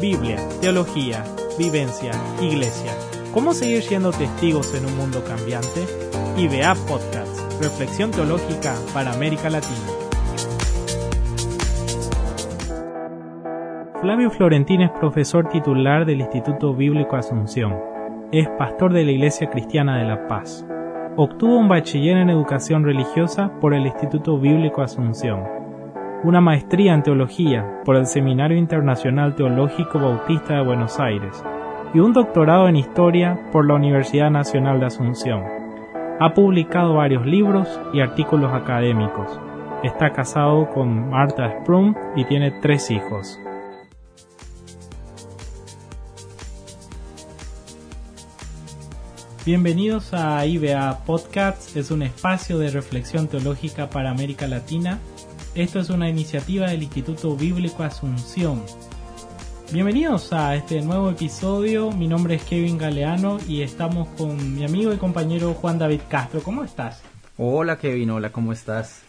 Biblia, teología, vivencia, iglesia. ¿Cómo seguir siendo testigos en un mundo cambiante? IBA Podcast, Reflexión Teológica para América Latina. Flavio Florentín es profesor titular del Instituto Bíblico Asunción. Es pastor de la Iglesia Cristiana de La Paz. Obtuvo un bachiller en educación religiosa por el Instituto Bíblico Asunción una maestría en teología por el Seminario Internacional Teológico Bautista de Buenos Aires y un doctorado en historia por la Universidad Nacional de Asunción. Ha publicado varios libros y artículos académicos. Está casado con Marta Sprum y tiene tres hijos. Bienvenidos a IBA Podcasts, es un espacio de reflexión teológica para América Latina esto es una iniciativa del Instituto Bíblico Asunción. Bienvenidos a este nuevo episodio. Mi nombre es Kevin Galeano y estamos con mi amigo y compañero Juan David Castro. ¿Cómo estás? Hola Kevin, hola, ¿cómo estás?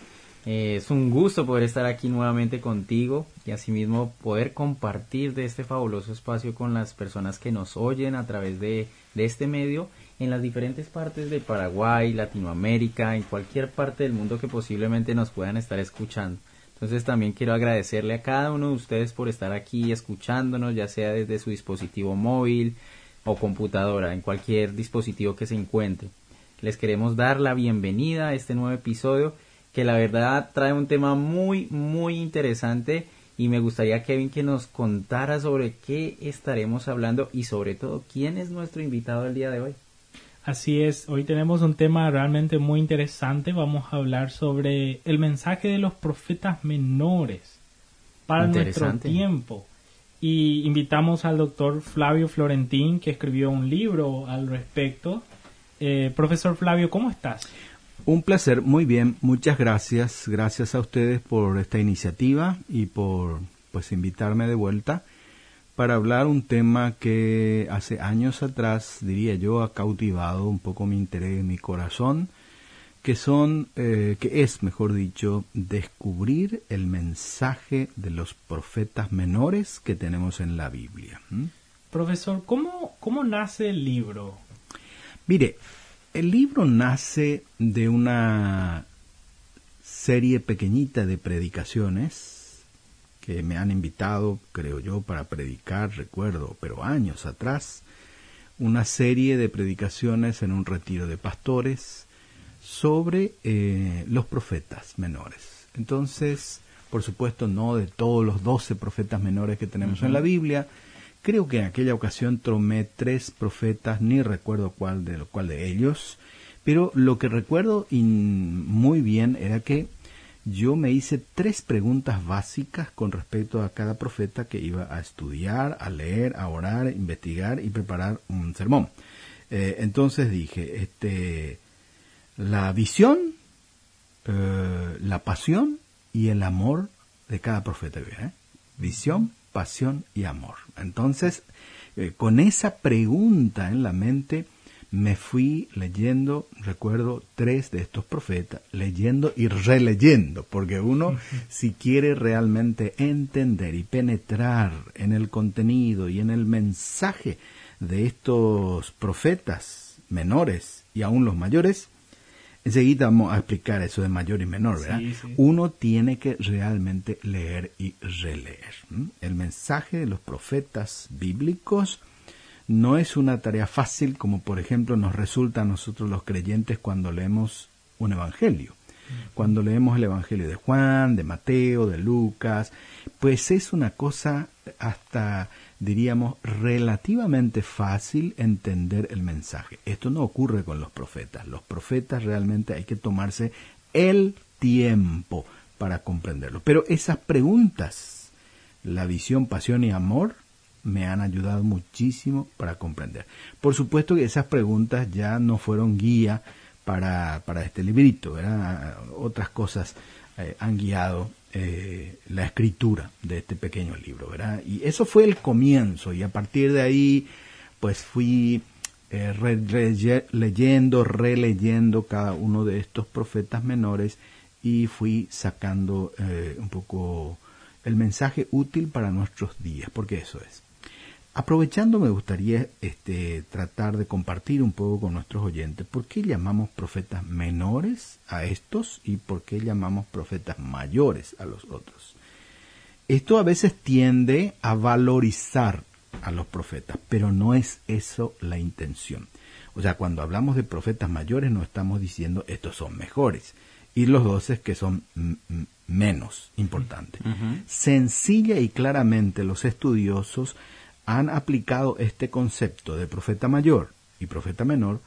Eh, es un gusto poder estar aquí nuevamente contigo y asimismo poder compartir de este fabuloso espacio con las personas que nos oyen a través de, de este medio en las diferentes partes de Paraguay, Latinoamérica, en cualquier parte del mundo que posiblemente nos puedan estar escuchando. Entonces también quiero agradecerle a cada uno de ustedes por estar aquí escuchándonos, ya sea desde su dispositivo móvil o computadora, en cualquier dispositivo que se encuentre. Les queremos dar la bienvenida a este nuevo episodio que la verdad trae un tema muy muy interesante y me gustaría Kevin que nos contara sobre qué estaremos hablando y sobre todo quién es nuestro invitado el día de hoy. Así es, hoy tenemos un tema realmente muy interesante. Vamos a hablar sobre el mensaje de los profetas menores para nuestro tiempo. Y invitamos al doctor Flavio Florentín, que escribió un libro al respecto. Eh, profesor Flavio, ¿cómo estás? Un placer, muy bien, muchas gracias. Gracias a ustedes por esta iniciativa y por pues invitarme de vuelta para hablar un tema que hace años atrás, diría yo, ha cautivado un poco mi interés, mi corazón, que son, eh, que es, mejor dicho, descubrir el mensaje de los profetas menores que tenemos en la Biblia. Profesor, ¿cómo, ¿cómo nace el libro? Mire, el libro nace de una serie pequeñita de predicaciones que me han invitado, creo yo, para predicar, recuerdo, pero años atrás, una serie de predicaciones en un retiro de pastores sobre eh, los profetas menores. Entonces, por supuesto, no de todos los doce profetas menores que tenemos en la Biblia. Creo que en aquella ocasión tomé tres profetas, ni recuerdo cuál de, cuál de ellos, pero lo que recuerdo muy bien era que yo me hice tres preguntas básicas con respecto a cada profeta que iba a estudiar, a leer, a orar, a investigar y preparar un sermón. Eh, entonces dije, este, la visión, eh, la pasión y el amor de cada profeta. ¿eh? Visión, pasión y amor. Entonces, con esa pregunta en la mente, me fui leyendo, recuerdo, tres de estos profetas, leyendo y releyendo, porque uno, si quiere realmente entender y penetrar en el contenido y en el mensaje de estos profetas menores y aún los mayores, enseguida vamos a explicar eso de mayor y menor, ¿verdad? Uno tiene que realmente leer y releer. El mensaje de los profetas bíblicos no es una tarea fácil como por ejemplo nos resulta a nosotros los creyentes cuando leemos un evangelio. Cuando leemos el evangelio de Juan, de Mateo, de Lucas, pues es una cosa hasta diríamos relativamente fácil entender el mensaje. Esto no ocurre con los profetas. Los profetas realmente hay que tomarse el tiempo para comprenderlo. Pero esas preguntas, la visión, pasión y amor, me han ayudado muchísimo para comprender. Por supuesto que esas preguntas ya no fueron guía para, para este librito, otras cosas eh, han guiado eh, la escritura de este pequeño libro, ¿verdad? Y eso fue el comienzo y a partir de ahí pues fui eh, leyendo, releyendo cada uno de estos profetas menores y fui sacando un poco el mensaje útil para nuestros días, porque eso es. Aprovechando, me gustaría este, tratar de compartir un poco con nuestros oyentes por qué llamamos profetas menores a estos y por qué llamamos profetas mayores a los otros. Esto a veces tiende a valorizar a los profetas, pero no es eso la intención. O sea, cuando hablamos de profetas mayores no estamos diciendo estos son mejores y los doce que son menos importantes. Sencilla y claramente los estudiosos han aplicado este concepto de profeta mayor y profeta menor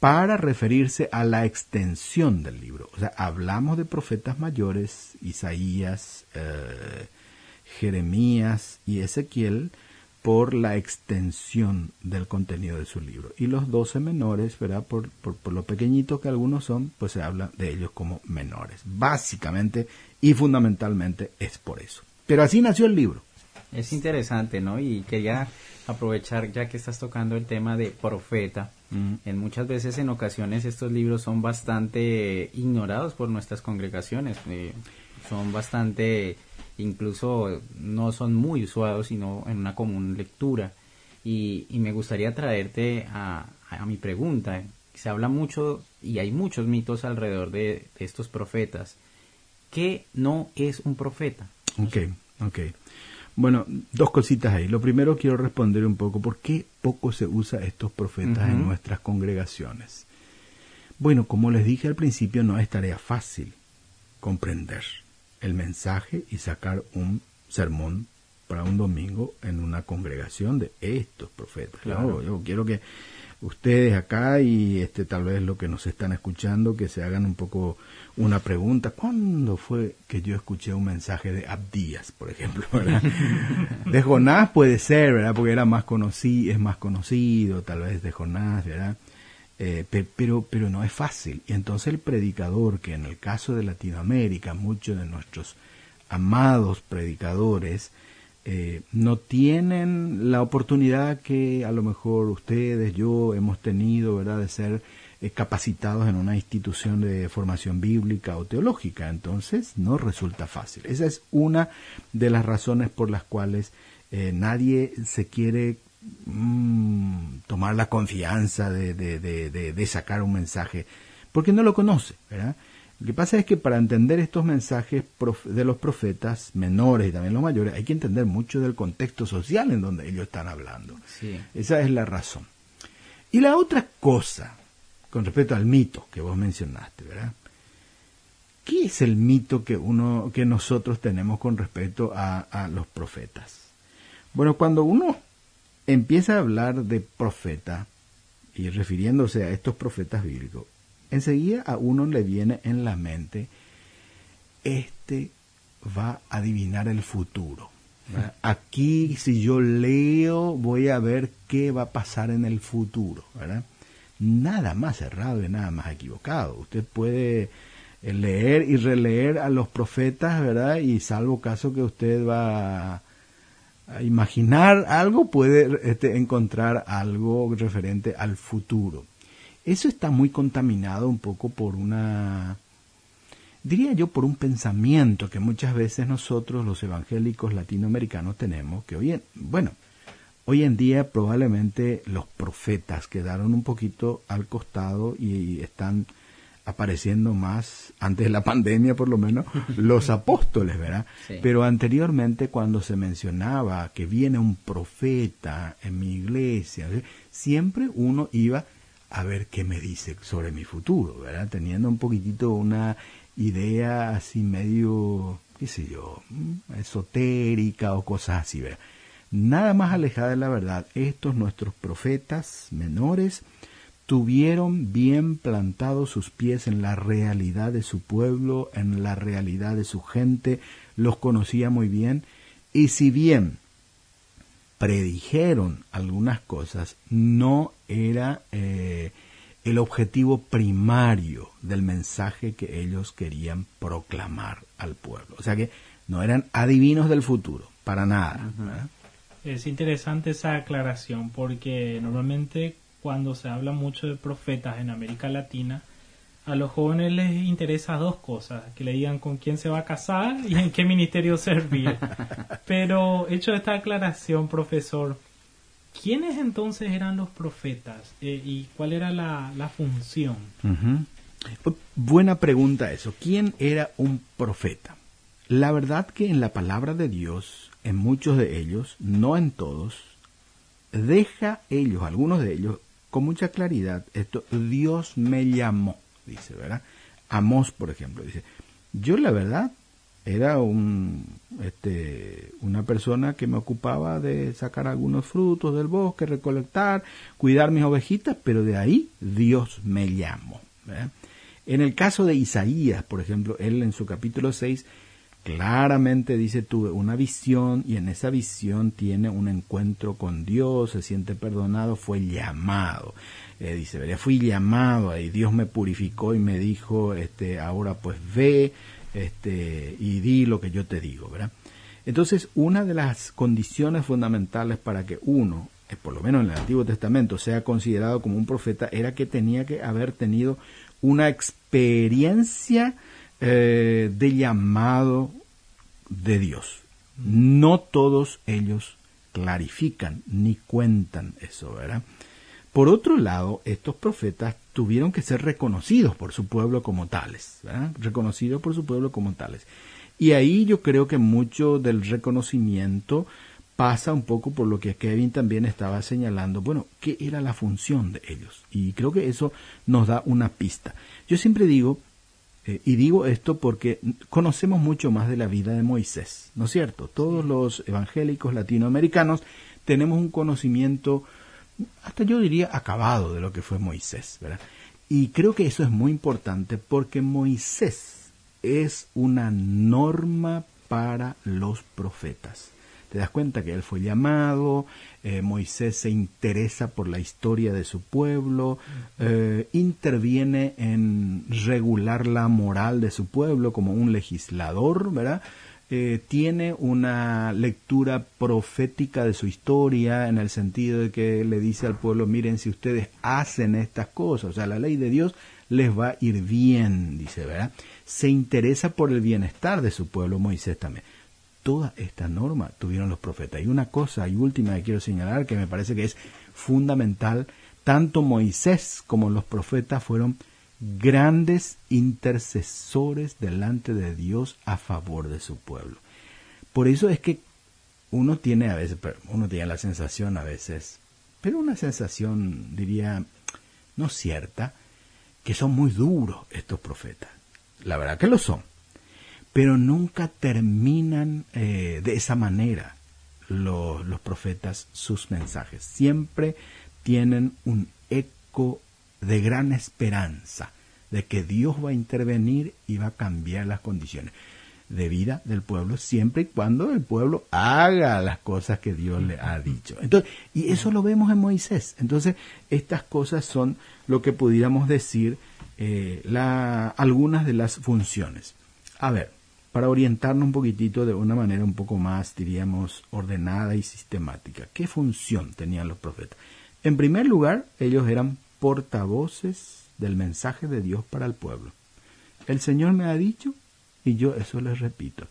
para referirse a la extensión del libro. O sea, hablamos de profetas mayores, Isaías, eh, Jeremías y Ezequiel, por la extensión del contenido de su libro. Y los doce menores, ¿verdad? Por, por, por, lo pequeñitos que algunos son, pues se habla de ellos como menores. Básicamente y fundamentalmente es por eso. Pero así nació el libro. Es interesante, ¿no? Y quería aprovechar ya que estás tocando el tema de profeta. En muchas veces, en ocasiones, estos libros son bastante ignorados por nuestras congregaciones. Eh, son bastante, incluso no son muy usados, sino en una común lectura. Y, me gustaría traerte a, a, mi pregunta. Se habla mucho y hay muchos mitos alrededor de, de estos profetas. ¿Qué no es un profeta? Ok, ok. Bueno, dos cositas ahí. Lo primero quiero responder un poco por qué poco se usa estos profetas en nuestras congregaciones. Bueno, como les dije al principio, no es tarea fácil comprender el mensaje y sacar un sermón para un domingo en una congregación de estos profetas. Claro. yo quiero que ustedes acá y este tal vez lo que nos están escuchando que se hagan un poco una pregunta. ¿cuándo fue que yo escuché un mensaje de Abdías por ejemplo de Jonás puede ser verdad porque era más conocido es más conocido tal vez de Jonás verdad eh, pero pero no es fácil. Y entonces el predicador que en el caso de Latinoamérica muchos de nuestros amados predicadores eh, no tienen la oportunidad que a lo mejor ustedes, yo hemos tenido, ¿verdad?, de ser eh, capacitados en una institución de formación bíblica o teológica. Entonces, no resulta fácil. Esa es una de las razones por las cuales eh, nadie se quiere mm, tomar la confianza de, de, de, de, sacar un mensaje, porque no lo conoce, ¿verdad? Lo que pasa es que para entender estos mensajes de los profetas menores y también los mayores, hay que entender mucho del contexto social en donde ellos están hablando. Esa es la razón. Y la otra cosa, con respecto al mito que vos mencionaste, ¿verdad? ¿Qué es el mito que uno, que nosotros tenemos con respecto a, a los profetas? Bueno, cuando uno empieza a hablar de profeta, y refiriéndose a estos profetas bíblicos, enseguida a uno le viene en la mente, este va a adivinar el futuro. Aquí, si yo leo, voy a ver qué va a pasar en el futuro. Nada más errado y nada más equivocado. Usted puede eh, leer y releer a los profetas, ¿verdad? Y salvo caso que usted va a, imaginar algo, puede este, encontrar algo referente al futuro. Eso está muy contaminado un poco por una, diría yo, por un pensamiento que muchas veces nosotros los evangélicos latinoamericanos tenemos, que hoy en, bueno, hoy en día probablemente los profetas quedaron un poquito al costado y están apareciendo más, antes de la pandemia por lo menos, los apóstoles, ¿verdad? Pero anteriormente cuando se mencionaba que viene un profeta en mi iglesia, siempre uno iba a ver qué me dice sobre mi futuro, ¿verdad? Teniendo un poquitito una idea así medio, qué sé yo, mm, esotérica o cosas así, ¿verdad? Nada más alejada de la verdad, estos nuestros profetas menores tuvieron bien plantados sus pies en la realidad de su pueblo, en la realidad de su gente, los conocía muy bien, y si bien predijeron algunas cosas, no era eh, el objetivo primario del mensaje que ellos querían proclamar al pueblo. O sea que no eran adivinos del futuro, para nada. Es interesante esa aclaración porque normalmente cuando se habla mucho de profetas en América Latina, a los jóvenes les interesa dos cosas, que le digan con quién se va a casar y en qué ministerio servir. Pero hecho esta aclaración, profesor, ¿quiénes entonces eran los profetas eh, y cuál era la, función? Buena pregunta eso. ¿Quién era un profeta? La verdad que en la palabra de Dios, en muchos de ellos, no en todos, deja ellos, algunos de ellos, con mucha claridad esto, Dios me llamó dice, ¿verdad? Amos, por ejemplo, dice, yo la verdad era un, este, una persona que me ocupaba de sacar algunos frutos del bosque, recolectar, cuidar mis ovejitas, pero de ahí Dios me llamó. En el caso de Isaías, por ejemplo, él en su capítulo 6 claramente dice, tuve una visión y en esa visión tiene un encuentro con Dios, se siente perdonado, fue llamado. Eh, dice, fui llamado y Dios me purificó y me dijo, este, ahora pues ve este, y di lo que yo te digo, ¿verdad? Entonces, una de las condiciones fundamentales para que uno, eh, por lo menos en el Antiguo Testamento, sea considerado como un profeta, era que tenía que haber tenido una experiencia eh, de llamado de Dios. No todos ellos clarifican ni cuentan eso, ¿verdad? Por otro lado, estos profetas tuvieron que ser reconocidos por su pueblo como tales, ¿verdad? reconocidos por su pueblo como tales. Y ahí yo creo que mucho del reconocimiento pasa un poco por lo que Kevin también estaba señalando, bueno, ¿qué era la función de ellos? Y creo que eso nos da una pista. Yo siempre digo eh, y digo esto porque conocemos mucho más de la vida de Moisés, ¿no es cierto? Todos los evangélicos latinoamericanos tenemos un conocimiento, hasta yo diría, acabado de lo que fue Moisés, ¿verdad? Y creo que eso es muy importante porque Moisés es una norma para los profetas te das cuenta que él fue llamado, eh, Moisés se interesa por la historia de su pueblo, eh, interviene en regular la moral de su pueblo como un legislador, ¿verdad? Eh, tiene una lectura profética de su historia en el sentido de que le dice al pueblo, miren, si ustedes hacen estas cosas, o sea, la ley de Dios les va a ir bien, dice, ¿verdad? Se interesa por el bienestar de su pueblo Moisés también toda esta norma tuvieron los profetas. Y una cosa y última que quiero señalar que me parece que es fundamental, tanto Moisés como los profetas fueron grandes intercesores delante de Dios a favor de su pueblo. Por eso es que uno tiene a veces, uno tiene la sensación a veces, pero una sensación diría no cierta, que son muy duros estos profetas. La verdad que lo son pero nunca terminan eh, de esa manera los, los profetas sus mensajes. Siempre tienen un eco de gran esperanza de que Dios va a intervenir y va a cambiar las condiciones de vida del pueblo siempre y cuando el pueblo haga las cosas que Dios le ha dicho. Entonces, y eso lo vemos en Moisés. Entonces, estas cosas son lo que pudiéramos decir eh, la, algunas de las funciones. A ver, para orientarnos un poquitito de una manera un poco más, diríamos, ordenada y sistemática. ¿Qué función tenían los profetas? En primer lugar, ellos eran portavoces del mensaje de Dios para el pueblo. El Señor me ha dicho y yo eso les repito.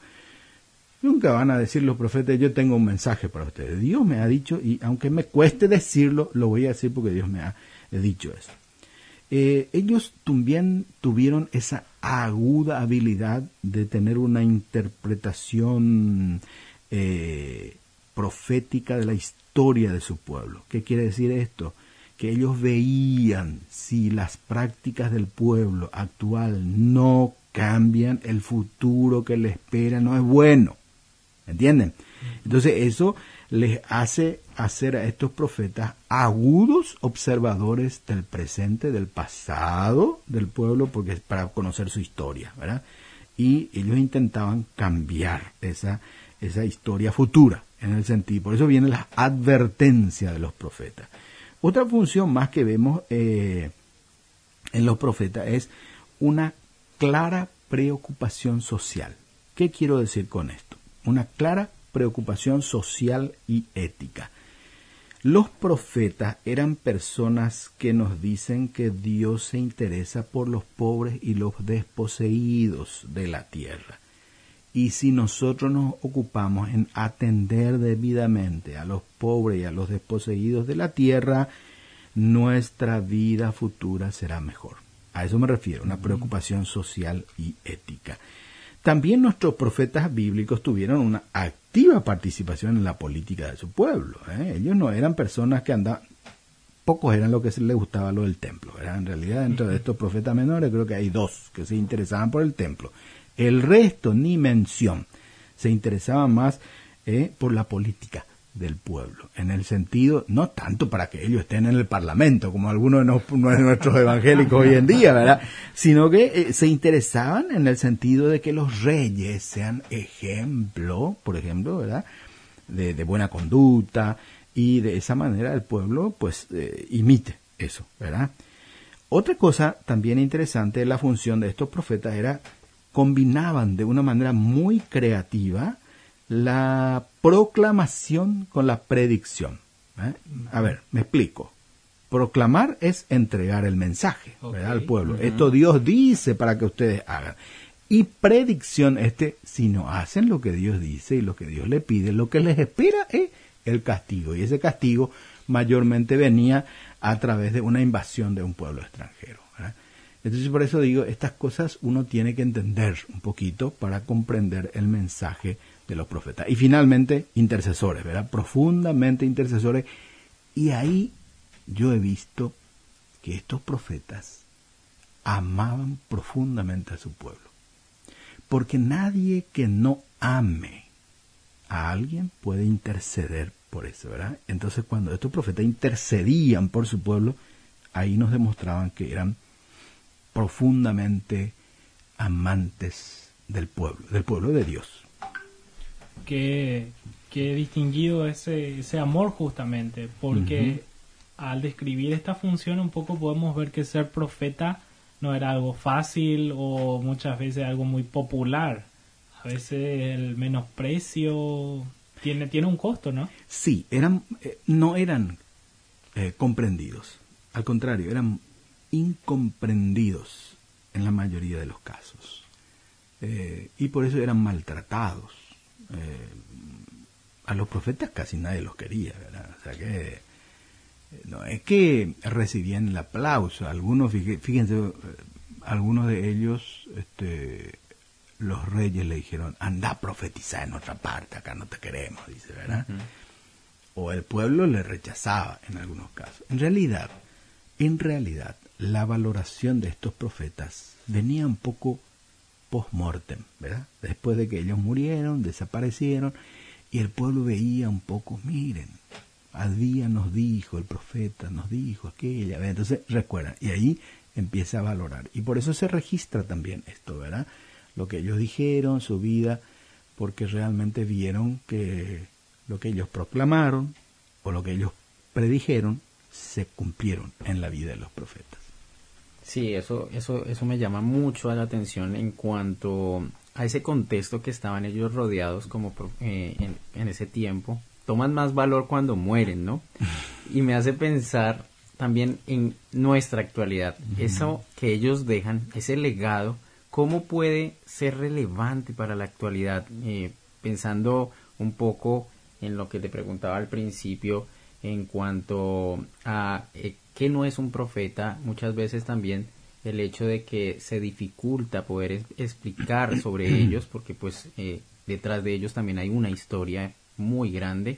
Nunca van a decir los profetas, yo tengo un mensaje para ustedes. Dios me ha dicho y aunque me cueste decirlo, lo voy a decir porque Dios me ha dicho eso. Eh, ellos también tuvieron esa aguda habilidad de tener una interpretación eh, profética de la historia de su pueblo. ¿Qué quiere decir esto? Que ellos veían si las prácticas del pueblo actual no cambian, el futuro que le espera no es bueno. ¿Entienden? Entonces eso les hace hacer a estos profetas agudos observadores del presente, del pasado del pueblo, porque es para conocer su historia, ¿verdad? Y ellos intentaban cambiar esa, esa historia futura, en el sentido, por eso viene la advertencia de los profetas. Otra función más que vemos eh, en los profetas es una clara preocupación social. ¿Qué quiero decir con esto? Una clara preocupación social y ética. Los profetas eran personas que nos dicen que Dios se interesa por los pobres y los desposeídos de la tierra. Y si nosotros nos ocupamos en atender debidamente a los pobres y a los desposeídos de la tierra, nuestra vida futura será mejor. A eso me refiero, una preocupación social y ética. También nuestros profetas bíblicos tuvieron una activa participación en la política de su pueblo. ¿eh? Ellos no eran personas que andaban, pocos eran lo que les gustaba lo del templo. En realidad, dentro de estos profetas menores, creo que hay dos que se interesaban por el templo. El resto, ni mención, se interesaban más eh, por la política del pueblo, en el sentido, no tanto para que ellos estén en el Parlamento, como algunos de, nuestros evangélicos hoy en día, ¿verdad? Sino que eh, se interesaban en el sentido de que los reyes sean ejemplo, por ejemplo, ¿verdad? De, buena conducta y de esa manera el pueblo pues eh, imite eso, ¿verdad? Otra cosa también interesante de la función de estos profetas era combinaban de una manera muy creativa la proclamación con la predicción. ¿eh? A ver, me explico. Proclamar es entregar el mensaje al pueblo. Esto Dios dice para que ustedes hagan. Y predicción, este, si no hacen lo que Dios dice y lo que Dios le pide, lo que les espera es el castigo. Y ese castigo mayormente venía a través de una invasión de un pueblo extranjero. Entonces por eso digo, estas cosas uno tiene que entender un poquito para comprender el mensaje de los profetas. Y finalmente, intercesores, ¿verdad? Profundamente intercesores. Y ahí yo he visto que estos profetas amaban profundamente a su pueblo. Porque nadie que no ame a alguien puede interceder por eso, ¿verdad? Entonces cuando estos profetas intercedían por su pueblo, ahí nos demostraban que eran profundamente amantes del pueblo, del pueblo de Dios qué, distinguido ese, ese amor justamente, porque al describir esta función un poco podemos ver que ser profeta no era algo fácil o muchas veces algo muy popular. A veces el menosprecio tiene, tiene un costo, ¿no? Sí, eran, eh, no eran eh, comprendidos. Al contrario, eran incomprendidos en la mayoría de los casos. Eh, y por eso eran maltratados. Eh, a los profetas casi nadie los quería, ¿verdad? O sea que eh, no es que recibían el aplauso, algunos, fíjense, algunos de ellos, este, los reyes le dijeron, anda a profetizar en otra parte, acá no te queremos, dice, ¿verdad? O el pueblo le rechazaba en algunos casos. En realidad, en realidad, la valoración de estos profetas venía un poco post-mortem, ¿verdad? Después de que ellos murieron, desaparecieron, y el pueblo veía un poco, miren, al día nos dijo, el profeta nos dijo aquella, entonces recuerdan, y ahí empieza a valorar. Y por eso se registra también esto, ¿verdad? Lo que ellos dijeron, su vida, porque realmente vieron que lo que ellos proclamaron o lo que ellos predijeron se cumplieron en la vida de los profetas. Sí, eso, eso, eso me llama mucho a la atención en cuanto a ese contexto que estaban ellos rodeados como eh, en, ese tiempo. Toman más valor cuando mueren, ¿no? Y me hace pensar también en nuestra actualidad. Eso que ellos dejan, ese legado, ¿cómo puede ser relevante para la actualidad? Eh, pensando un poco en lo que te preguntaba al principio en cuanto a eh, que no es un profeta, muchas veces también el hecho de que se dificulta poder explicar sobre ellos, porque pues eh, detrás de ellos también hay una historia muy grande,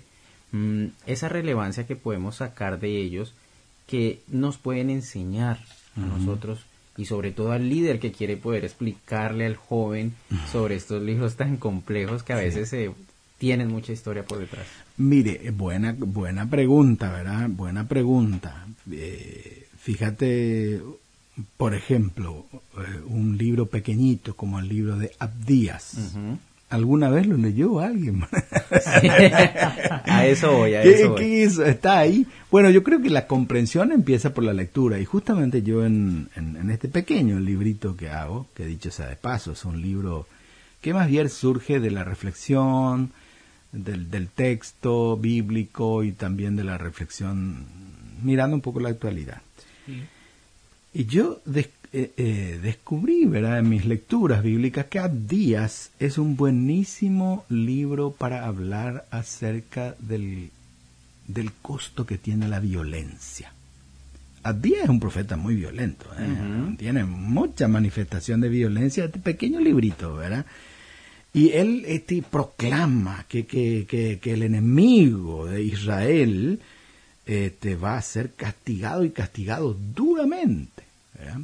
mm, esa relevancia que podemos sacar de ellos, que nos pueden enseñar a nosotros y sobre todo al líder que quiere poder explicarle al joven sobre estos libros tan complejos que a veces se tienen mucha historia por detrás. Mire, buena, buena pregunta, ¿verdad? Buena pregunta. Eh, fíjate, por ejemplo, eh, un libro pequeñito como el libro de Abdías. ¿Alguna vez lo leyó alguien? a eso voy, a eso ¿Qué hizo? Está ahí. Bueno, yo creo que la comprensión empieza por la lectura y justamente yo en, en, este pequeño librito que hago, que dicho sea de paso, es un libro que más bien surge de la reflexión, del, del texto bíblico y también de la reflexión, mirando un poco la actualidad. Y yo des- eh, eh, descubrí, ¿verdad?, en mis lecturas bíblicas que Abdías es un buenísimo libro para hablar acerca del, del costo que tiene la violencia. Abdías es un profeta muy violento, ¿eh? tiene mucha manifestación de violencia, este pequeño librito, ¿verdad? Y él este, proclama que, que, que, que el enemigo de Israel este, va a ser castigado y castigado duramente. ¿verdad?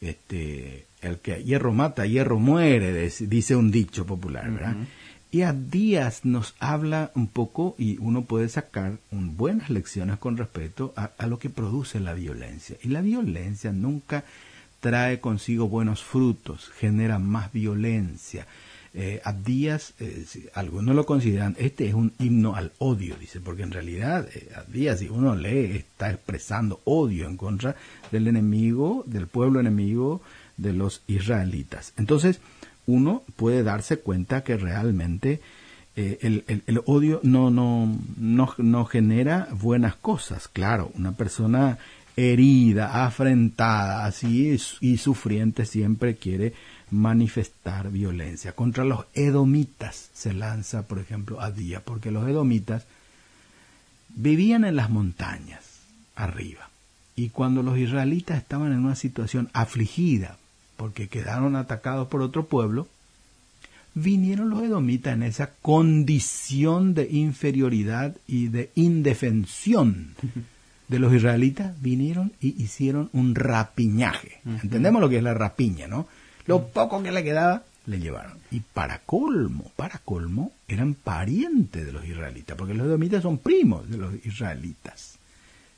Este, el que hierro mata, hierro muere, dice un dicho popular. ¿verdad? Y a Díaz nos habla un poco y uno puede sacar un- buenas lecciones con respecto a, a lo que produce la violencia. Y la violencia nunca trae consigo buenos frutos, genera más violencia. Eh, Abdías, eh, si algunos lo consideran, este es un himno al odio, dice, porque en realidad eh, si uno lee, está expresando odio en contra del enemigo, del pueblo enemigo de los israelitas. Entonces, uno puede darse cuenta que realmente eh, el, el- odio no, no, no, no genera buenas cosas. Claro, una persona herida, afrentada, así y sufriente siempre quiere manifestar violencia. Contra los edomitas se lanza, por ejemplo, a día, porque los edomitas vivían en las montañas, arriba. Y cuando los israelitas estaban en una situación afligida, porque quedaron atacados por otro pueblo, vinieron los edomitas en esa condición de inferioridad y de indefensión de los israelitas, vinieron y hicieron un rapiñaje. Entendemos lo que es la rapiña, ¿no? Lo poco que le quedaba, le llevaron. Y para colmo, para colmo, eran parientes de los israelitas, porque los edomitas son primos de los israelitas.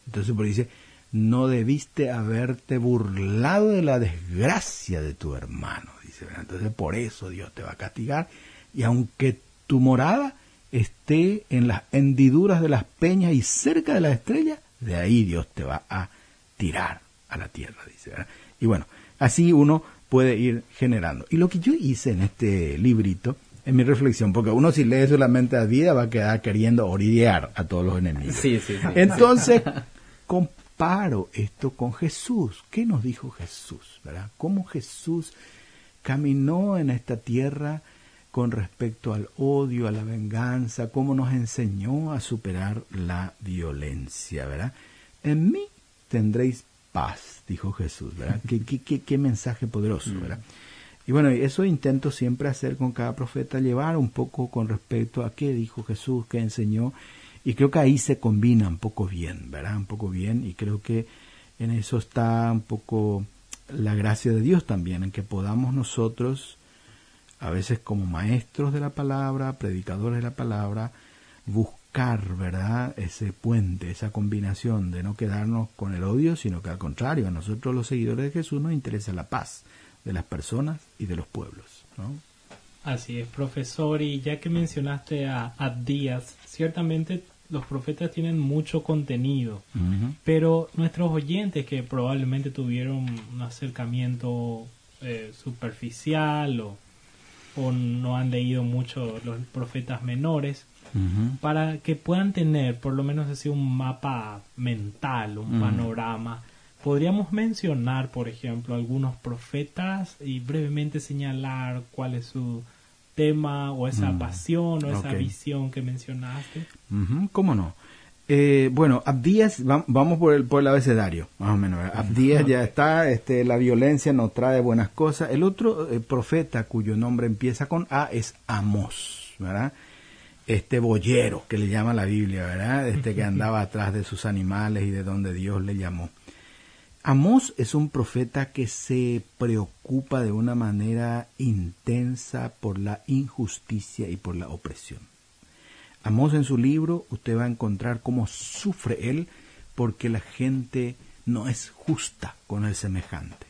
Entonces, por dice, no debiste haberte burlado de la desgracia de tu hermano. Dice, entonces por eso Dios te va a castigar. Y aunque tu morada esté en las hendiduras de las peñas y cerca de las estrellas, de ahí Dios te va a tirar a la tierra, dice. ¿verdad? Y bueno, así uno puede ir generando. Y lo que yo hice en este librito, en mi reflexión, porque uno si lee solamente la vida va a quedar queriendo oridear a todos los enemigos. Sí, sí, sí. Entonces, comparo esto con Jesús. ¿Qué nos dijo Jesús? ¿verdad? ¿Cómo Jesús caminó en esta tierra con respecto al odio, a la venganza? ¿Cómo nos enseñó a superar la violencia? ¿verdad? En mí tendréis paz, dijo Jesús. ¿verdad? ¿Qué, qué, qué, qué mensaje poderoso, ¿verdad? Y bueno, eso intento siempre hacer con cada profeta, llevar un poco con respecto a qué dijo Jesús, qué enseñó, y creo que ahí se combina un poco bien, ¿verdad? Un poco bien, y creo que en eso está un poco la gracia de Dios también, en que podamos nosotros, a veces como maestros de la palabra, predicadores de la palabra, buscar, ¿verdad? Ese puente, esa combinación de no quedarnos con el odio, sino que al contrario, a nosotros los seguidores de Jesús nos interesa la paz de las personas y de los pueblos, ¿no? Así es, profesor, y ya que mencionaste a Abdías, ciertamente los profetas tienen mucho contenido, pero nuestros oyentes que probablemente tuvieron un acercamiento eh, superficial o, o no han leído mucho los profetas menores, Para que puedan tener por lo menos así un mapa mental, un panorama, podríamos mencionar, por ejemplo, algunos profetas y brevemente señalar cuál es su tema o esa pasión o esa visión que mencionaste. ¿Cómo no? Eh, bueno, Abdías, va- vamos por el, por el abecedario, más o menos. Abdías ya está, este, la violencia no trae buenas cosas. El otro eh, profeta cuyo nombre empieza con A es Amós, ¿verdad? Este boyero que le llama la Biblia, ¿verdad? Este que andaba atrás de sus animales y de donde Dios le llamó. Amós es un profeta que se preocupa de una manera intensa por la injusticia y por la opresión. Amós en su libro usted va a encontrar cómo sufre él porque la gente no es justa con el semejante.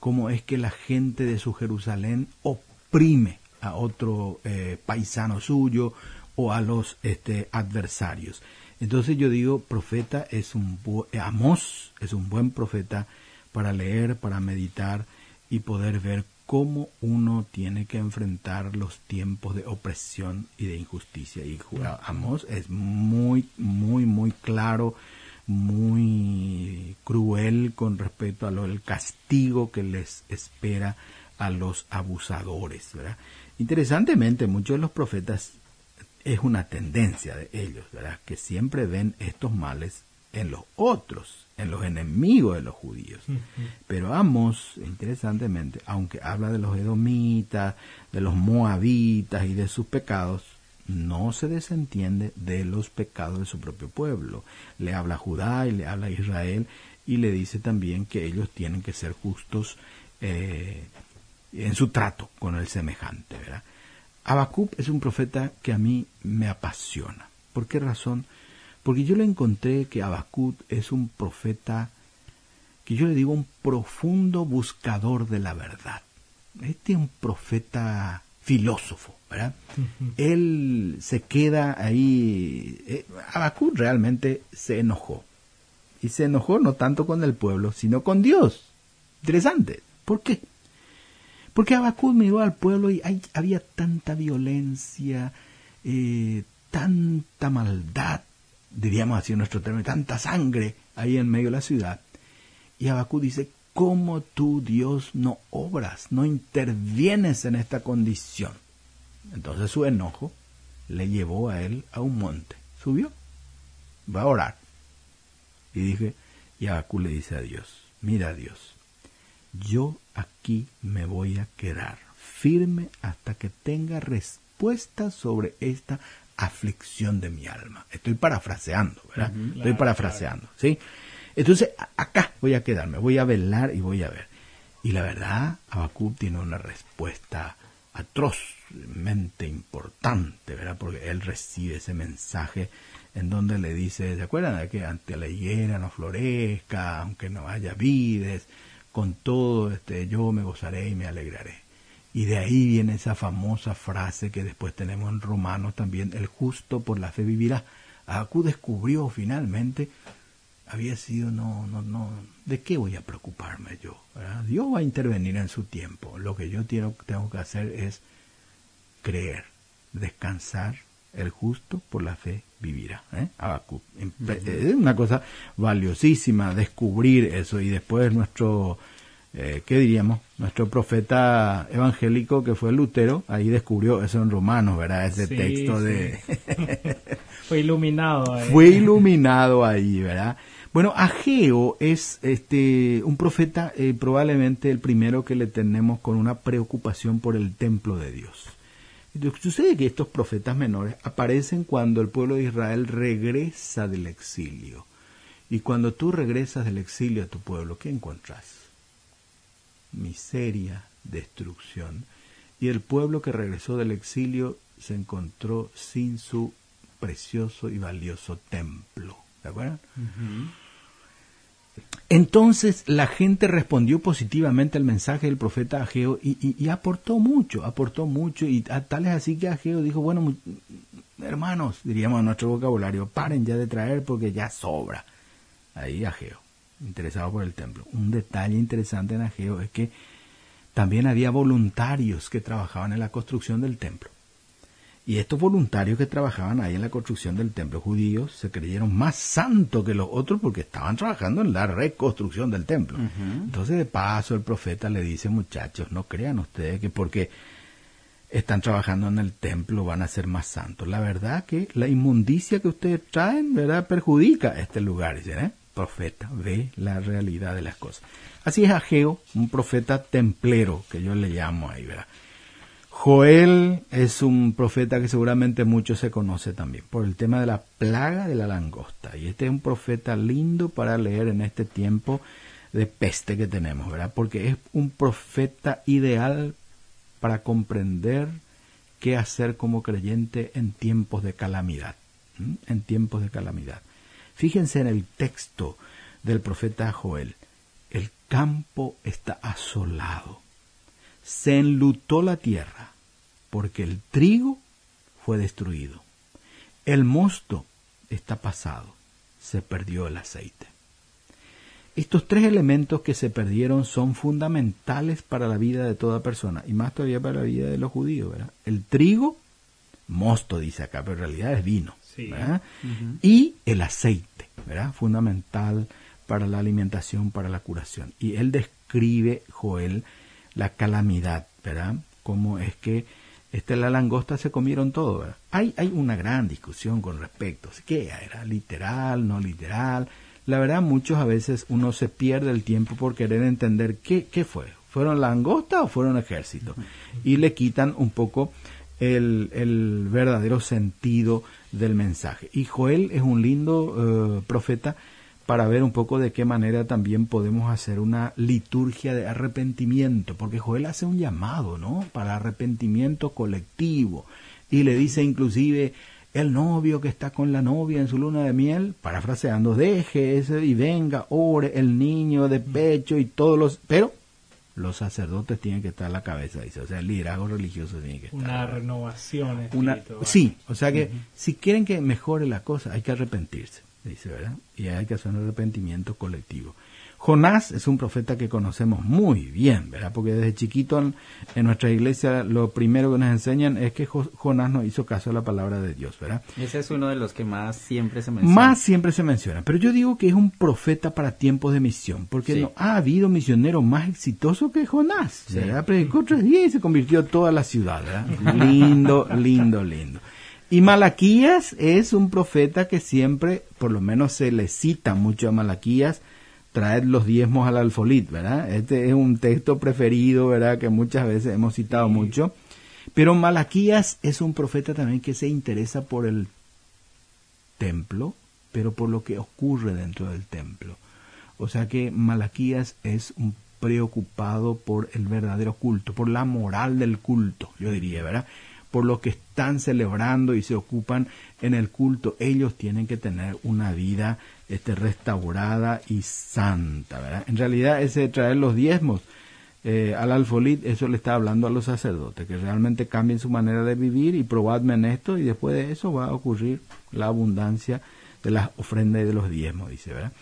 Cómo es que la gente de su Jerusalén oprime a otro eh, paisano suyo o a los este, adversarios. Entonces yo digo, profeta es un Amós es un buen profeta para leer, para meditar y poder ver cómo uno tiene que enfrentar los tiempos de opresión y de injusticia. Y Amos es muy, muy, muy claro, muy cruel con respecto a lo del castigo que les espera a los abusadores. ¿verdad? Interesantemente, muchos de los profetas es una tendencia de ellos, ¿verdad? que siempre ven estos males en los otros, en los enemigos de los judíos. Pero Amos, interesantemente, aunque habla de los edomitas, de los moabitas y de sus pecados, no se desentiende de los pecados de su propio pueblo. Le habla a Judá y le habla a Israel y le dice también que ellos tienen que ser justos eh, en su trato con el semejante. ¿verdad? Habacuc es un profeta que a mí me apasiona. ¿Por qué razón? Porque yo le encontré que Habacuc es un profeta que yo le digo un profundo buscador de la verdad. Este es un profeta filósofo, ¿verdad? Él se queda ahí. Eh, realmente se enojó. Y se enojó no tanto con el pueblo, sino con Dios. Interesante. ¿Por qué? Porque Habacuc miró al pueblo y había tanta violencia, eh, tanta maldad, diríamos así en nuestro término, tanta sangre ahí en medio de la ciudad. Y Habacuc dice, ¿cómo tú, Dios, no obras, no intervienes en esta condición? Entonces su enojo le llevó a él a un monte. Subió, va a orar. Y dije, y Habacuc le dice a Dios, mira Dios, yo aquí me voy a quedar firme hasta que tenga respuesta sobre esta aflicción de mi alma. Estoy parafraseando, ¿verdad? Estoy parafraseando, ¿sí? Entonces, acá voy a quedarme, voy a velar y voy a ver. Y la verdad, Habacuc tiene una respuesta atrozmente importante, ¿verdad? Porque él recibe ese mensaje en donde le dice, ¿se acuerdan de que ante la higuera no florezca, aunque no haya vides, con todo este, yo me gozaré y me alegraré. Y de ahí viene esa famosa frase que después tenemos en Romanos también, el justo por la fe vivirá. Habacuc descubrió finalmente, había sido, no, no, no, ¿de qué voy a preocuparme yo? Dios va a intervenir en su tiempo. Lo que yo tengo, tengo que hacer es creer, descansar, el justo por la fe vivirá. ¿eh? Es una cosa valiosísima descubrir eso y después nuestro, eh, ¿qué diríamos? Nuestro profeta evangélico que fue Lutero, ahí descubrió eso en Romanos, ¿verdad? Ese texto de... fue iluminado ahí. Fue iluminado ahí, ¿verdad? Bueno, Ageo es este un profeta eh, probablemente el primero que le tenemos con una preocupación por el templo de Dios. Sucede que estos profetas menores aparecen cuando el pueblo de Israel regresa del exilio. Y cuando tú regresas del exilio a tu pueblo, ¿qué encuentras? Miseria, destrucción. Y el pueblo que regresó del exilio se encontró sin su precioso y valioso templo. ¿De acuerdo? Entonces la gente respondió positivamente al mensaje del profeta Ageo y, aportó mucho, aportó mucho y tal es así que Ageo dijo, bueno, hermanos, diríamos en nuestro vocabulario, paren ya de traer porque ya sobra. Ahí Ageo, interesado por el templo. Un detalle interesante en Ageo es que también había voluntarios que trabajaban en la construcción del templo. Y estos voluntarios que trabajaban ahí en la construcción del templo judío se creyeron más santos que los otros porque estaban trabajando en la reconstrucción del templo. Entonces, de paso, el profeta le dice, muchachos, no crean ustedes que porque están trabajando en el templo van a ser más santos. La verdad que la inmundicia que ustedes traen, ¿verdad?, perjudica a este lugar. ¿eh? Profeta, ve la realidad de las cosas. Así es Ageo, un profeta templero, que yo le llamo ahí, ¿verdad? Joel es un profeta que seguramente muchos se conoce también por el tema de la plaga de la langosta. Y este es un profeta lindo para leer en este tiempo de peste que tenemos, ¿verdad? Porque es un profeta ideal para comprender qué hacer como creyente en tiempos de calamidad. En tiempos de calamidad. Fíjense en el texto del profeta Joel. El campo está asolado. Se enlutó la tierra porque el trigo fue destruido. El mosto está pasado, se perdió el aceite. estos tres elementos que se perdieron son fundamentales para la vida de toda persona y más todavía para la vida de los judíos. ¿verdad? El trigo, mosto dice acá, pero en realidad es vino. ¿verdad? Y el aceite, ¿verdad? fundamental para la alimentación, para la curación. Y él describe, Joel, la calamidad, ¿verdad? Cómo es que este, la langosta se comieron todo. ¿verdad? Hay, hay una gran discusión con respecto. ¿Qué era? ¿Literal? ¿No literal? La verdad, muchos a veces uno se pierde el tiempo por querer entender qué, qué fue. ¿Fueron langosta o fueron ejército? Y le quitan un poco el, el verdadero sentido del mensaje. Y Joel es un lindo eh, profeta para ver un poco de qué manera también podemos hacer una liturgia de arrepentimiento, porque Joel hace un llamado, ¿no? Para arrepentimiento colectivo. Y le dice inclusive, el novio que está con la novia en su luna de miel, parafraseando, deje ese y venga, ore, el niño de pecho y todos los... Pero los sacerdotes tienen que estar a la cabeza, dice, o sea, el liderazgo religioso tiene que estar. Una renovación Una, sí, o sea que si quieren que mejore la cosa, hay que arrepentirse, dice, ¿verdad? Y hay que hacer un arrepentimiento colectivo. Jonás es un profeta que conocemos muy bien, ¿verdad? Porque desde chiquito en, nuestra iglesia lo primero que nos enseñan es que Jonás no hizo caso a la palabra de Dios, ¿verdad? Ese es uno de los que más siempre se menciona. Más siempre se menciona, pero yo digo que es un profeta para tiempos de misión, porque no ha habido misionero más exitoso que Jonás, ¿verdad? Predicó tres días y se convirtió toda la ciudad, ¿verdad? lindo, lindo, lindo. Y Malaquías es un profeta que siempre, por lo menos se le cita mucho a Malaquías, traer los diezmos al alfolit, ¿verdad? Este es un texto preferido, ¿verdad? Que muchas veces hemos citado mucho. Pero Malaquías es un profeta también que se interesa por el templo, pero por lo que ocurre dentro del templo. O sea que Malaquías es un preocupado por el verdadero culto, por la moral del culto, yo diría, ¿verdad? Por lo que están celebrando y se ocupan en el culto. Ellos tienen que tener una vida este, restaurada y santa. ¿verdad? En realidad ese traer los diezmos eh, al alfolit, eso le está hablando a los sacerdotes, que realmente cambien su manera de vivir y probadme en esto y después de eso va a ocurrir la abundancia de las ofrendas y de los diezmos, dice, ¿verdad?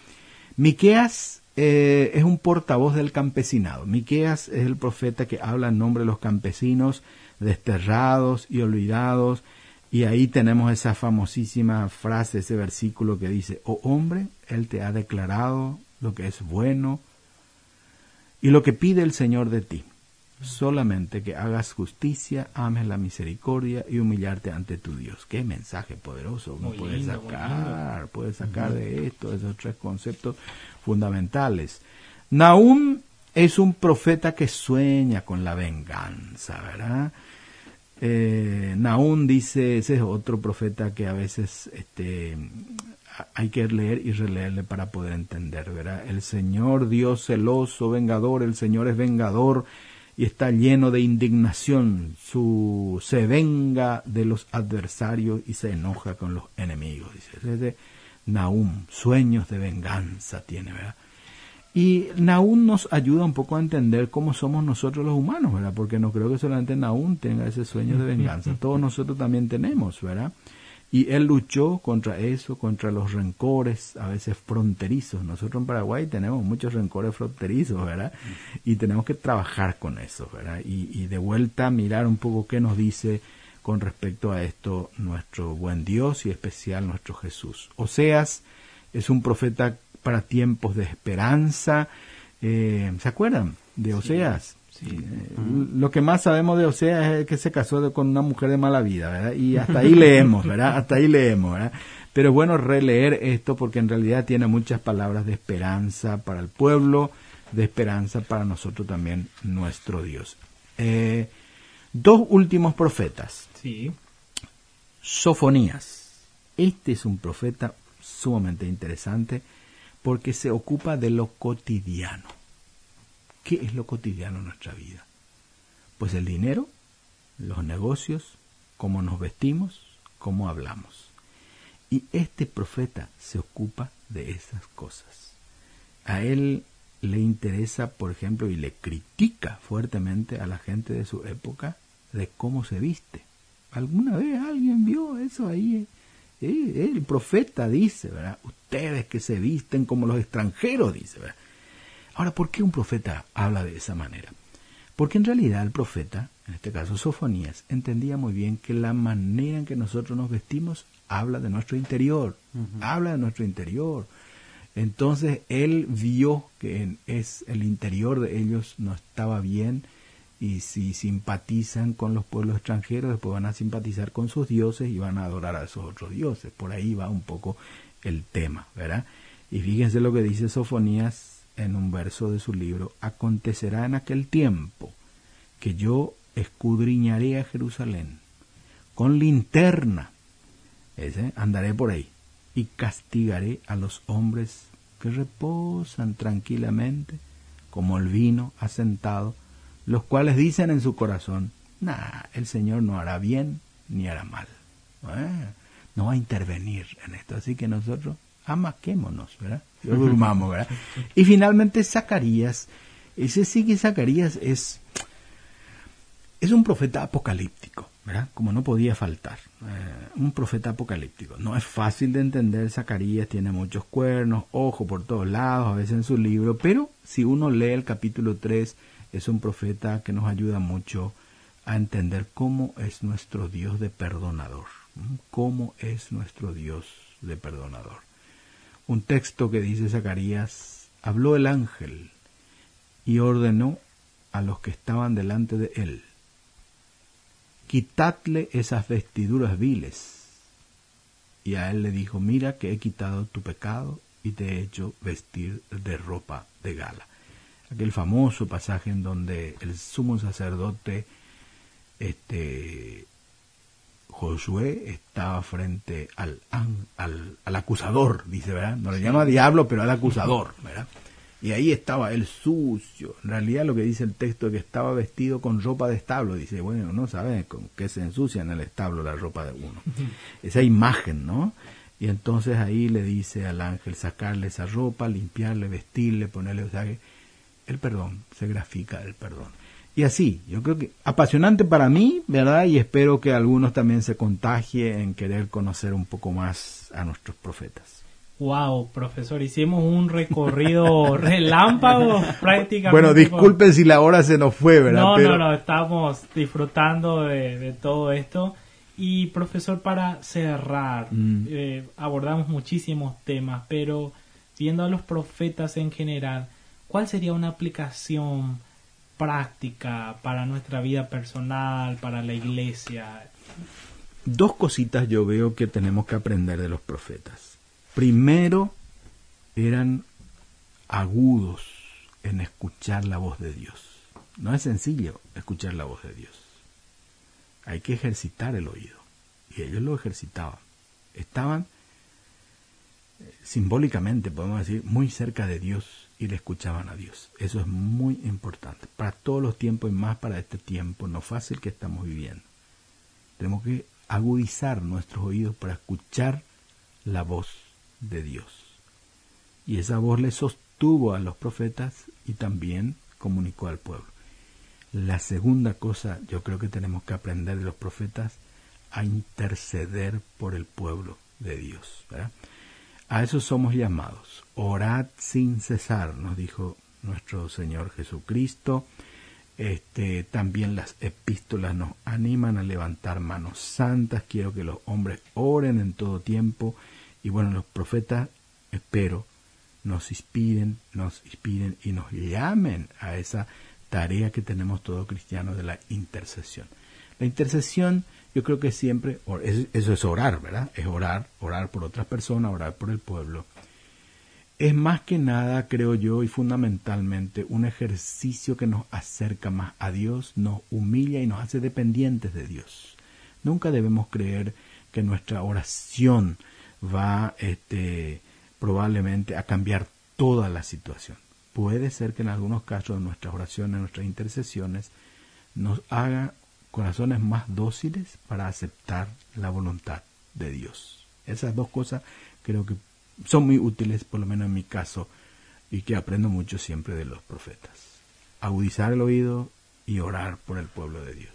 Miqueas eh, es un portavoz del campesinado. Miqueas es el profeta que habla en nombre de los campesinos desterrados y olvidados y ahí tenemos esa famosísima frase, ese versículo que dice, oh hombre, Él te ha declarado lo que es bueno y lo que pide el Señor de ti. Solamente que hagas justicia, ames la misericordia y humillarte ante tu Dios. Qué mensaje poderoso uno puede sacar, puede sacar de esto, esos tres conceptos fundamentales. Nahum es un profeta que sueña con la venganza, ¿verdad? Eh, Naún dice, ese es otro profeta que a veces este, hay que leer y releerle para poder entender, ¿verdad? El Señor Dios celoso, vengador, el Señor es vengador y está lleno de indignación, su se venga de los adversarios y se enoja con los enemigos, dice. Ese Naum, sueños de venganza tiene, ¿verdad? Y Naún nos ayuda un poco a entender cómo somos nosotros los humanos, ¿verdad? Porque no creo que solamente Naún tenga ese sueño de venganza. Todos nosotros también tenemos, ¿verdad? Y él luchó contra eso, contra los rencores, a veces fronterizos. Nosotros en Paraguay tenemos muchos rencores fronterizos, ¿verdad? Y tenemos que trabajar con eso, ¿verdad? Y, y de vuelta mirar un poco qué nos dice con respecto a esto nuestro buen Dios y especial nuestro Jesús. Oseas es un profeta para tiempos de esperanza. Eh, ¿Se acuerdan de Oseas? Sí. Eh, lo que más sabemos de Oseas es que se casó con una mujer de mala vida, ¿verdad? Y hasta ahí leemos, ¿verdad? Hasta ahí leemos, ¿verdad? Pero es bueno releer esto porque en realidad tiene muchas palabras de esperanza para el pueblo, de esperanza para nosotros también, nuestro Dios. Eh, dos últimos profetas. Sí. Sofonías. Este es un profeta sumamente interesante porque se ocupa de lo cotidiano. ¿Qué es lo cotidiano en nuestra vida? Pues el dinero, los negocios, cómo nos vestimos, cómo hablamos. Y este profeta se ocupa de esas cosas. A él le interesa, por ejemplo, y le critica fuertemente a la gente de su época de cómo se viste. ¿Alguna vez alguien vio eso ahí? El profeta dice, ¿verdad? Ustedes que se visten como los extranjeros, dice, ¿verdad? Ahora, ¿por qué un profeta habla de esa manera? Porque en realidad el profeta, en este caso Sofonías, entendía muy bien que la manera en que nosotros nos vestimos habla de nuestro interior, habla de nuestro interior. Entonces él vio que es el interior de ellos no estaba bien y si simpatizan con los pueblos extranjeros, después van a simpatizar con sus dioses y van a adorar a esos otros dioses. Por ahí va un poco el tema, ¿verdad? Y fíjense lo que dice Sofonías en un verso de su libro, acontecerá en aquel tiempo que yo escudriñaré a Jerusalén con linterna, ese, andaré por ahí, y castigaré a los hombres que reposan tranquilamente como el vino asentado, los cuales dicen en su corazón, nah, el Señor no hará bien ni hará mal. Eh, no va a intervenir en esto, así que nosotros amaquémonos, ¿verdad? Durmamos, ¿verdad? Y finalmente Zacarías, ese sí que Zacarías es, es un profeta apocalíptico, ¿verdad? Como no podía faltar, eh, un profeta apocalíptico. No es fácil de entender, Zacarías tiene muchos cuernos, ojo por todos lados, a veces en su libro, pero si uno lee el capítulo 3, es un profeta que nos ayuda mucho a entender cómo es nuestro Dios de perdonador, cómo es nuestro Dios de perdonador un texto que dice Zacarías, habló el ángel y ordenó a los que estaban delante de él, quitadle esas vestiduras viles. Y a él le dijo, mira que he quitado tu pecado y te he hecho vestir de ropa de gala. Aquel famoso pasaje en donde el sumo sacerdote este, Josué estaba frente al, al, al, acusador, dice, ¿verdad? No le llama diablo, pero al acusador, ¿verdad? Y ahí estaba el sucio. En realidad lo que dice el texto es que estaba vestido con ropa de establo. Dice, bueno, no sabe con qué se ensucia en el establo la ropa de uno. Esa imagen, ¿no? Y entonces ahí le dice al ángel sacarle esa ropa, limpiarle, vestirle, ponerle, o sea, el perdón, se grafica el perdón. Y así, yo creo que apasionante para mí, ¿verdad? Y espero que algunos también se contagie en querer conocer un poco más a nuestros profetas. Wow, profesor, hicimos un recorrido relámpago prácticamente. Bueno, disculpen si la hora se nos fue, ¿verdad? No, no, no, estamos disfrutando de, todo esto. Y profesor, para cerrar, mm. eh, abordamos muchísimos temas, pero viendo a los profetas en general, ¿cuál sería una aplicación? práctica para nuestra vida personal, para la iglesia? Dos cositas yo veo que tenemos que aprender de los profetas. Primero, eran agudos en escuchar la voz de Dios. No es sencillo escuchar la voz de Dios. Hay que ejercitar el oído. Y ellos lo ejercitaban. Estaban eh, simbólicamente, podemos decir, muy cerca de Dios y le escuchaban a Dios. Eso es muy importante para todos los tiempos y más para este tiempo no fácil que estamos viviendo. Tenemos que agudizar nuestros oídos para escuchar la voz de Dios. Y esa voz le sostuvo a los profetas y también comunicó al pueblo. La segunda cosa yo creo que tenemos que aprender de los profetas a interceder por el pueblo de Dios. A eso somos llamados. Orad sin cesar, nos dijo nuestro Señor Jesucristo. Este, también las epístolas nos animan a levantar manos santas. Quiero que los hombres oren en todo tiempo. Y bueno, los profetas, espero, nos inspiren, nos inspiren y nos llamen a esa tarea que tenemos todos cristianos de la intercesión. La intercesión yo creo que siempre, eso es orar, ¿verdad? Es orar, orar por otras personas, orar por el pueblo. Es más que nada, creo yo, y fundamentalmente un ejercicio que nos acerca más a Dios, nos humilla y nos hace dependientes de Dios. Nunca debemos creer que nuestra oración va este, probablemente a cambiar toda la situación. Puede ser que en algunos casos nuestras oraciones, nuestras intercesiones, nos haga corazones más dóciles para aceptar la voluntad de Dios. Esas dos cosas creo que son muy útiles, por lo menos en mi caso, y que aprendo mucho siempre de los profetas. Agudizar el oído y orar por el pueblo de Dios.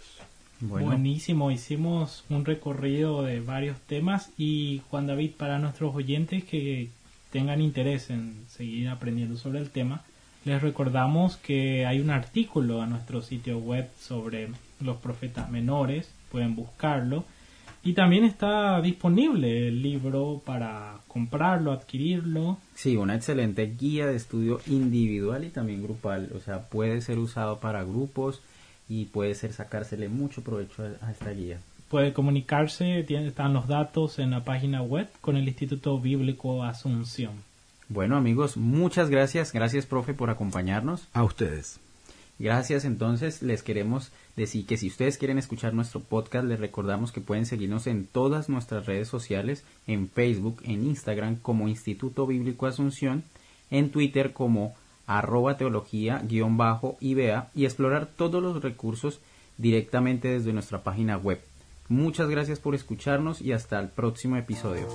Buenísimo, hicimos un recorrido de varios temas y Juan David, para nuestros oyentes que tengan interés en seguir aprendiendo sobre el tema, Les recordamos que hay un artículo a nuestro sitio web sobre los profetas menores, pueden buscarlo. Y también está disponible el libro para comprarlo, adquirirlo. Sí, una excelente guía de estudio individual y también grupal. O sea, puede ser usado para grupos y puede ser sacársele mucho provecho a esta guía. Puede comunicarse, tiene, están los datos en la página web con el Instituto Bíblico Asunción. Bueno amigos, muchas gracias. Gracias profe por acompañarnos. A ustedes. Gracias, entonces les queremos decir que si ustedes quieren escuchar nuestro podcast, les recordamos que pueden seguirnos en todas nuestras redes sociales, en Facebook, en Instagram como Instituto Bíblico Asunción, en Twitter como arroba teología-ibea y explorar todos los recursos directamente desde nuestra página web. Muchas gracias por escucharnos y hasta el próximo episodio.